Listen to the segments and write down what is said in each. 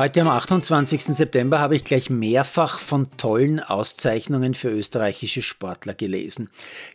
Heute am 28. September habe ich gleich mehrfach von tollen Auszeichnungen für österreichische Sportler gelesen.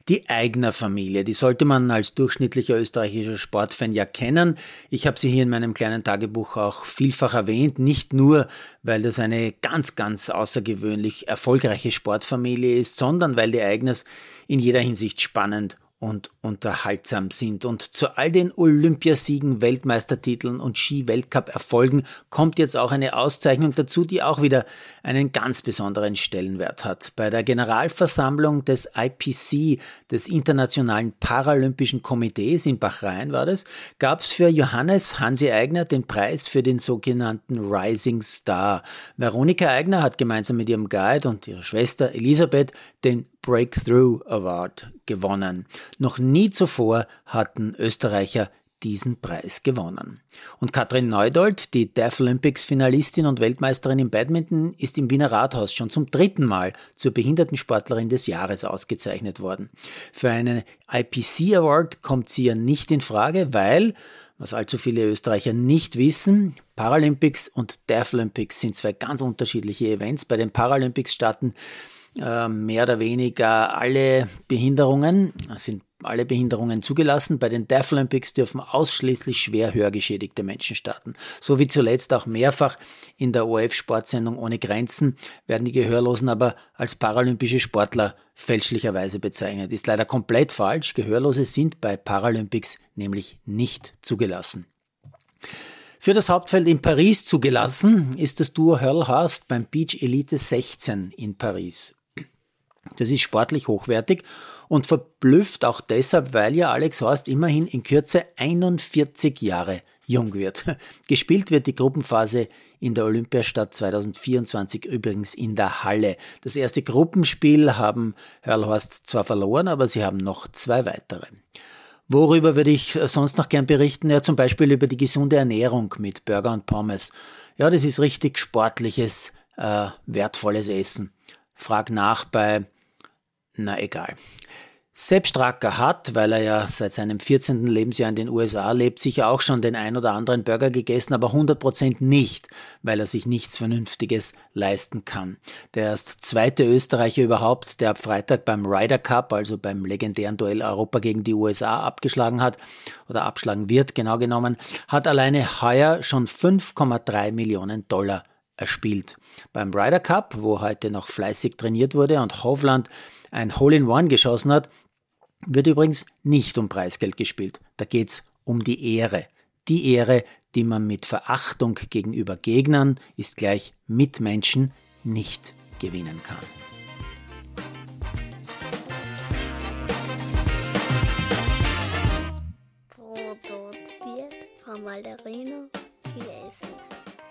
Die Eigner Familie, die sollte man als durchschnittlicher österreichischer Sportfan ja kennen. Ich habe sie hier in meinem kleinen Tagebuch auch vielfach erwähnt, nicht nur, weil das eine ganz, ganz außergewöhnlich erfolgreiche Sportfamilie ist, sondern weil die Eigners in jeder Hinsicht spannend und unterhaltsam sind. Und zu all den Olympiasiegen, Weltmeistertiteln und Ski-Weltcup-Erfolgen kommt jetzt auch eine Auszeichnung dazu, die auch wieder einen ganz besonderen Stellenwert hat. Bei der Generalversammlung des IPC, des Internationalen Paralympischen Komitees in Bahrain war das, gab es für Johannes Hansi Eigner den Preis für den sogenannten Rising Star. Veronika Eigner hat gemeinsam mit ihrem Guide und ihrer Schwester Elisabeth den Breakthrough Award gewonnen. Noch nie zuvor hatten Österreicher diesen Preis gewonnen. Und Katrin Neudold, die Deaf Olympics Finalistin und Weltmeisterin im Badminton, ist im Wiener Rathaus schon zum dritten Mal zur Behindertensportlerin des Jahres ausgezeichnet worden. Für einen IPC Award kommt sie ja nicht in Frage, weil, was allzu viele Österreicher nicht wissen, Paralympics und Deaf Olympics sind zwei ganz unterschiedliche Events. Bei den Paralympics starten mehr oder weniger alle Behinderungen, sind alle Behinderungen zugelassen. Bei den Deaf Olympics dürfen ausschließlich schwer hörgeschädigte Menschen starten. So wie zuletzt auch mehrfach in der ORF-Sportsendung Ohne Grenzen werden die Gehörlosen aber als paralympische Sportler fälschlicherweise bezeichnet. Ist leider komplett falsch. Gehörlose sind bei Paralympics nämlich nicht zugelassen. Für das Hauptfeld in Paris zugelassen ist das Duo Hurlhurst beim Beach Elite 16 in Paris. Das ist sportlich hochwertig und verblüfft auch deshalb, weil ja Alex Horst immerhin in Kürze 41 Jahre jung wird. Gespielt wird die Gruppenphase in der Olympiastadt 2024 übrigens in der Halle. Das erste Gruppenspiel haben Hörlhorst zwar verloren, aber sie haben noch zwei weitere. Worüber würde ich sonst noch gern berichten? Ja, zum Beispiel über die gesunde Ernährung mit Burger und Pommes. Ja, das ist richtig sportliches, äh, wertvolles Essen. Frag nach bei na egal. Sepp Stracker hat, weil er ja seit seinem 14. Lebensjahr in den USA lebt, sicher auch schon den ein oder anderen Burger gegessen, aber 100% nicht, weil er sich nichts Vernünftiges leisten kann. Der erst zweite Österreicher überhaupt, der ab Freitag beim Ryder Cup, also beim legendären Duell Europa gegen die USA abgeschlagen hat oder abschlagen wird, genau genommen, hat alleine heuer schon 5,3 Millionen Dollar erspielt. Beim Ryder Cup, wo heute noch fleißig trainiert wurde und Hovland ein Hole-in-One geschossen hat, wird übrigens nicht um Preisgeld gespielt. Da geht's um die Ehre. Die Ehre, die man mit Verachtung gegenüber Gegnern, ist gleich Mitmenschen, nicht gewinnen kann. Produziert von Malderino Chiesis.